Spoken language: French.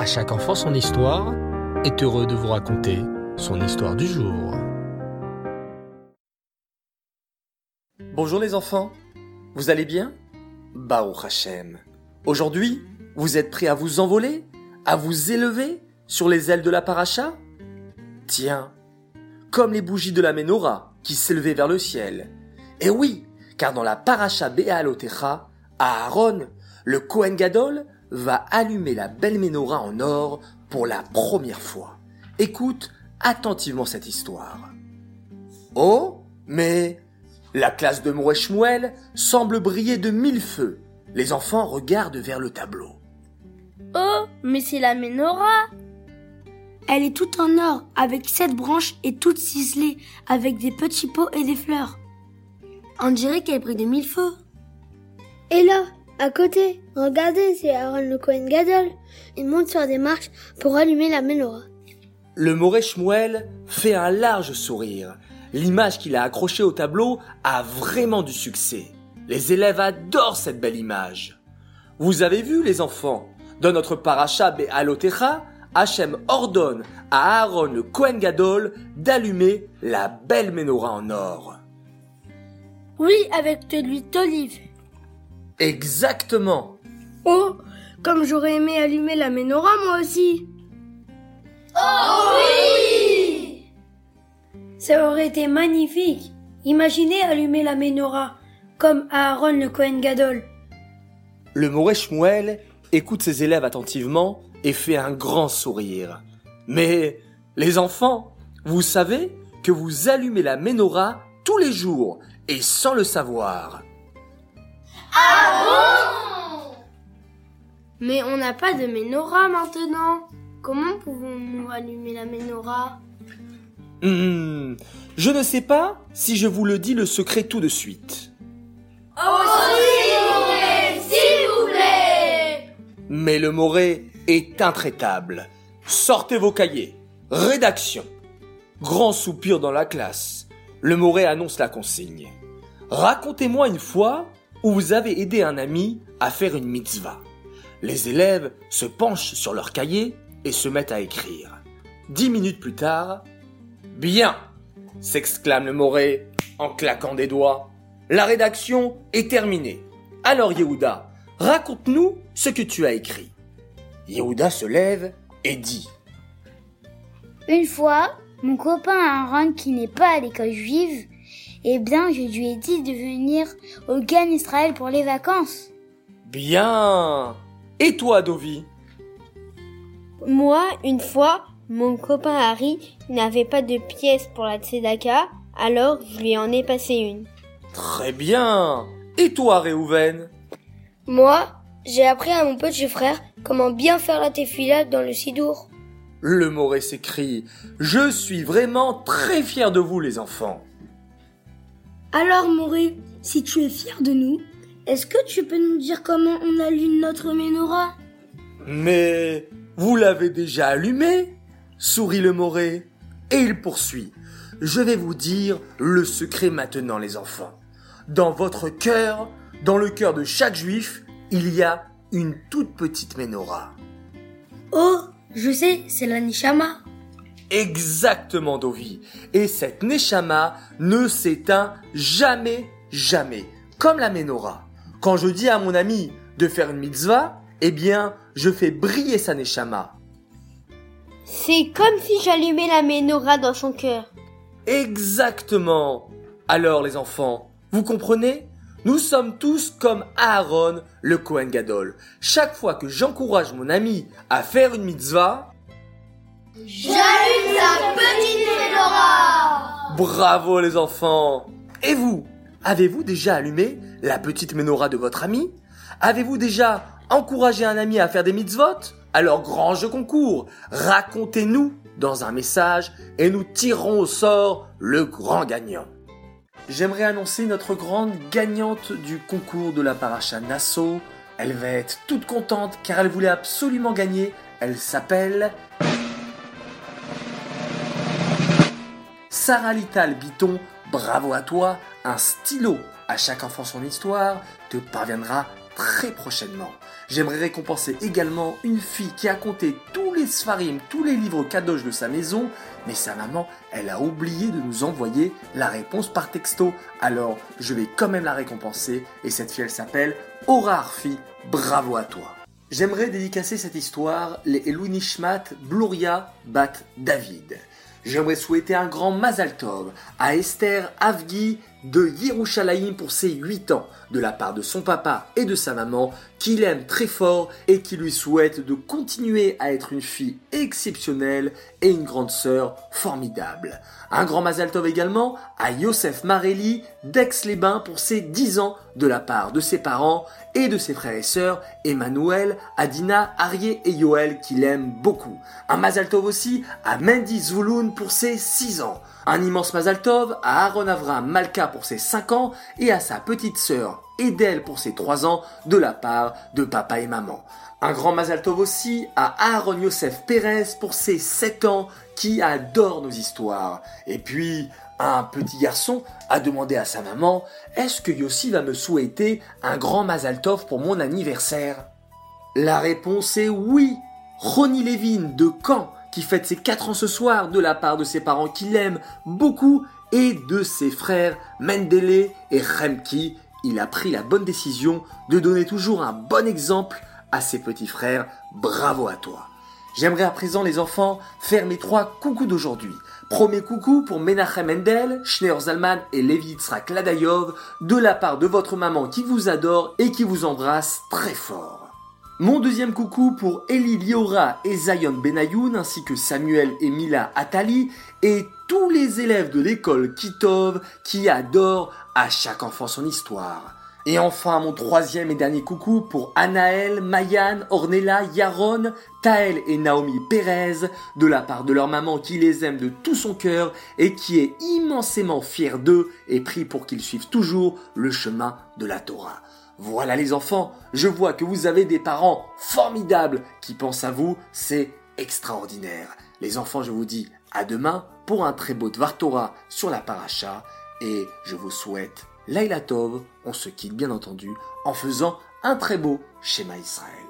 À chaque enfant son histoire est heureux de vous raconter son histoire du jour. Bonjour les enfants, vous allez bien? Baruch Hashem. Aujourd'hui, vous êtes prêts à vous envoler À vous élever sur les ailes de la paracha? Tiens, comme les bougies de la menorah qui s'élevaient vers le ciel. Et oui, car dans la paracha Be'alotecha, Aaron, le Kohen Gadol, va allumer la belle menorah en or pour la première fois. Écoute attentivement cette histoire. Oh, mais la classe de Moré semble briller de mille feux. Les enfants regardent vers le tableau. Oh, mais c'est la menorah Elle est toute en or, avec sept branches et toutes ciselées, avec des petits pots et des fleurs. On dirait qu'elle brille de mille feux. Et là, à côté, regardez, c'est Aaron le Cohen Gadol. Il monte sur des marches pour allumer la menorah. Le Moré fait un large sourire. L'image qu'il a accrochée au tableau a vraiment du succès. Les élèves adorent cette belle image. Vous avez vu, les enfants, dans notre paracha Be'alotecha, Hachem ordonne à Aaron le Kohen Gadol d'allumer la belle menorah en or. Oui, avec de l'huile d'olive. Exactement. Oh, comme j'aurais aimé allumer la menorah moi aussi. Oh oui Ça aurait été magnifique. Imaginez allumer la menorah, comme Aaron le Kohen Gadol. Le Moré Shmuel écoute ses élèves attentivement et fait un grand sourire. Mais, les enfants, vous savez que vous allumez la menorah tous les jours et sans le savoir. Ah bon Mais on n'a pas de menorah maintenant. Comment pouvons-nous allumer la menorah? Hmm, je ne sais pas si je vous le dis le secret tout de suite. Oh, s'il vous plaît Mais le Moré est intraitable. Sortez vos cahiers. Rédaction. Grand soupir dans la classe. Le Moré annonce la consigne. Racontez-moi une fois où vous avez aidé un ami à faire une mitzvah. Les élèves se penchent sur leur cahier et se mettent à écrire. Dix minutes plus tard, Bien s'exclame le Moré en claquant des doigts. La rédaction est terminée. Alors Yehuda, raconte-nous ce que tu as écrit. Yehuda se lève et dit Une fois, mon copain Aaron qui n'est pas à l'école juive, eh bien, je lui ai dit de venir au Gan Israël pour les vacances. Bien Et toi, Dovi? Moi, une fois, mon copain Harry n'avait pas de pièces pour la tzedaka, alors je lui en ai passé une. Très bien Et toi, Réhouven? Moi, j'ai appris à mon petit frère comment bien faire la tefila dans le sidour. Le Moré s'écrie Je suis vraiment très fier de vous, les enfants. Alors Moré, si tu es fier de nous, est-ce que tu peux nous dire comment on allume notre menorah? Mais vous l'avez déjà allumé sourit le Moré. Et il poursuit. Je vais vous dire le secret maintenant, les enfants. Dans votre cœur, dans le cœur de chaque juif, il y a une toute petite menorah. Oh, je sais, c'est la Nishama. Exactement, Dovi. Et cette Neshama ne s'éteint jamais, jamais. Comme la menorah. Quand je dis à mon ami de faire une mitzvah, eh bien, je fais briller sa Neshama. C'est comme si j'allumais la menorah dans son cœur. Exactement. Alors, les enfants, vous comprenez? Nous sommes tous comme Aaron, le Kohen Gadol. Chaque fois que j'encourage mon ami à faire une mitzvah, J'allume la petite menorah Bravo les enfants Et vous Avez-vous déjà allumé la petite menorah de votre ami? Avez-vous déjà encouragé un ami à faire des mitzvot? Alors grand jeu concours, racontez-nous dans un message et nous tirerons au sort le grand gagnant. J'aimerais annoncer notre grande gagnante du concours de la paracha Nassau. Elle va être toute contente car elle voulait absolument gagner. Elle s'appelle Sarah Lital Biton, bravo à toi, un stylo à chaque enfant son histoire te parviendra très prochainement. J'aimerais récompenser également une fille qui a compté tous les sfarim, tous les livres kadosh de sa maison, mais sa maman, elle a oublié de nous envoyer la réponse par texto. Alors, je vais quand même la récompenser, et cette fille, elle s'appelle Aura Arfi. Bravo à toi. J'aimerais dédicacer cette histoire les Elou Nishmat Bluria Bat David. J'aimerais souhaiter un grand Mazal Tov à Esther Avgi de Yerushalayim pour ses 8 ans, de la part de son papa et de sa maman, qu'il aime très fort et qui lui souhaite de continuer à être une fille exceptionnelle et une grande sœur formidable. Un grand Mazal Tov également à Yosef Marelli d'Aix-les-Bains pour ses 10 ans, de la part de ses parents et de ses frères et sœurs, Emmanuel, Adina, Arié et Yoel, qu'il aime beaucoup. Un Mazal Tov aussi à Mendy Zvouloun pour ses 6 ans. Un immense Mazal Tov à Aaron Avram Malka pour ses 5 ans et à sa petite sœur Edel pour ses 3 ans de la part de papa et maman. Un grand Mazal Tov aussi à Aaron Yosef Pérez pour ses 7 ans qui adore nos histoires. Et puis, un petit garçon a demandé à sa maman Est-ce que Yossi va me souhaiter un grand Mazal Tov pour mon anniversaire? La réponse est oui Ronnie Levin de Caen qui fête ses 4 ans ce soir de la part de ses parents qui l'aiment beaucoup et de ses frères Mendele et Remki. Il a pris la bonne décision de donner toujours un bon exemple à ses petits frères. Bravo à toi. J'aimerais à présent les enfants faire mes trois coucous d'aujourd'hui. Premier coucou pour Menachem Mendel, Schneur Zalman et Levi Yitzhak de la part de votre maman qui vous adore et qui vous embrasse très fort. Mon deuxième coucou pour Eli Liora et Zion Benayoun ainsi que Samuel et Mila Atali et tous les élèves de l'école Kitov qui adorent à chaque enfant son histoire. Et enfin mon troisième et dernier coucou pour Anaël, Mayan, Ornella, Yaron, Taël et Naomi Pérez de la part de leur maman qui les aime de tout son cœur et qui est immensément fière d'eux et prie pour qu'ils suivent toujours le chemin de la Torah. Voilà les enfants, je vois que vous avez des parents formidables qui pensent à vous, c'est extraordinaire. Les enfants, je vous dis à demain pour un très beau Dvar Torah sur la paracha et je vous souhaite Laila Tov. On se quitte bien entendu en faisant un très beau schéma Israël.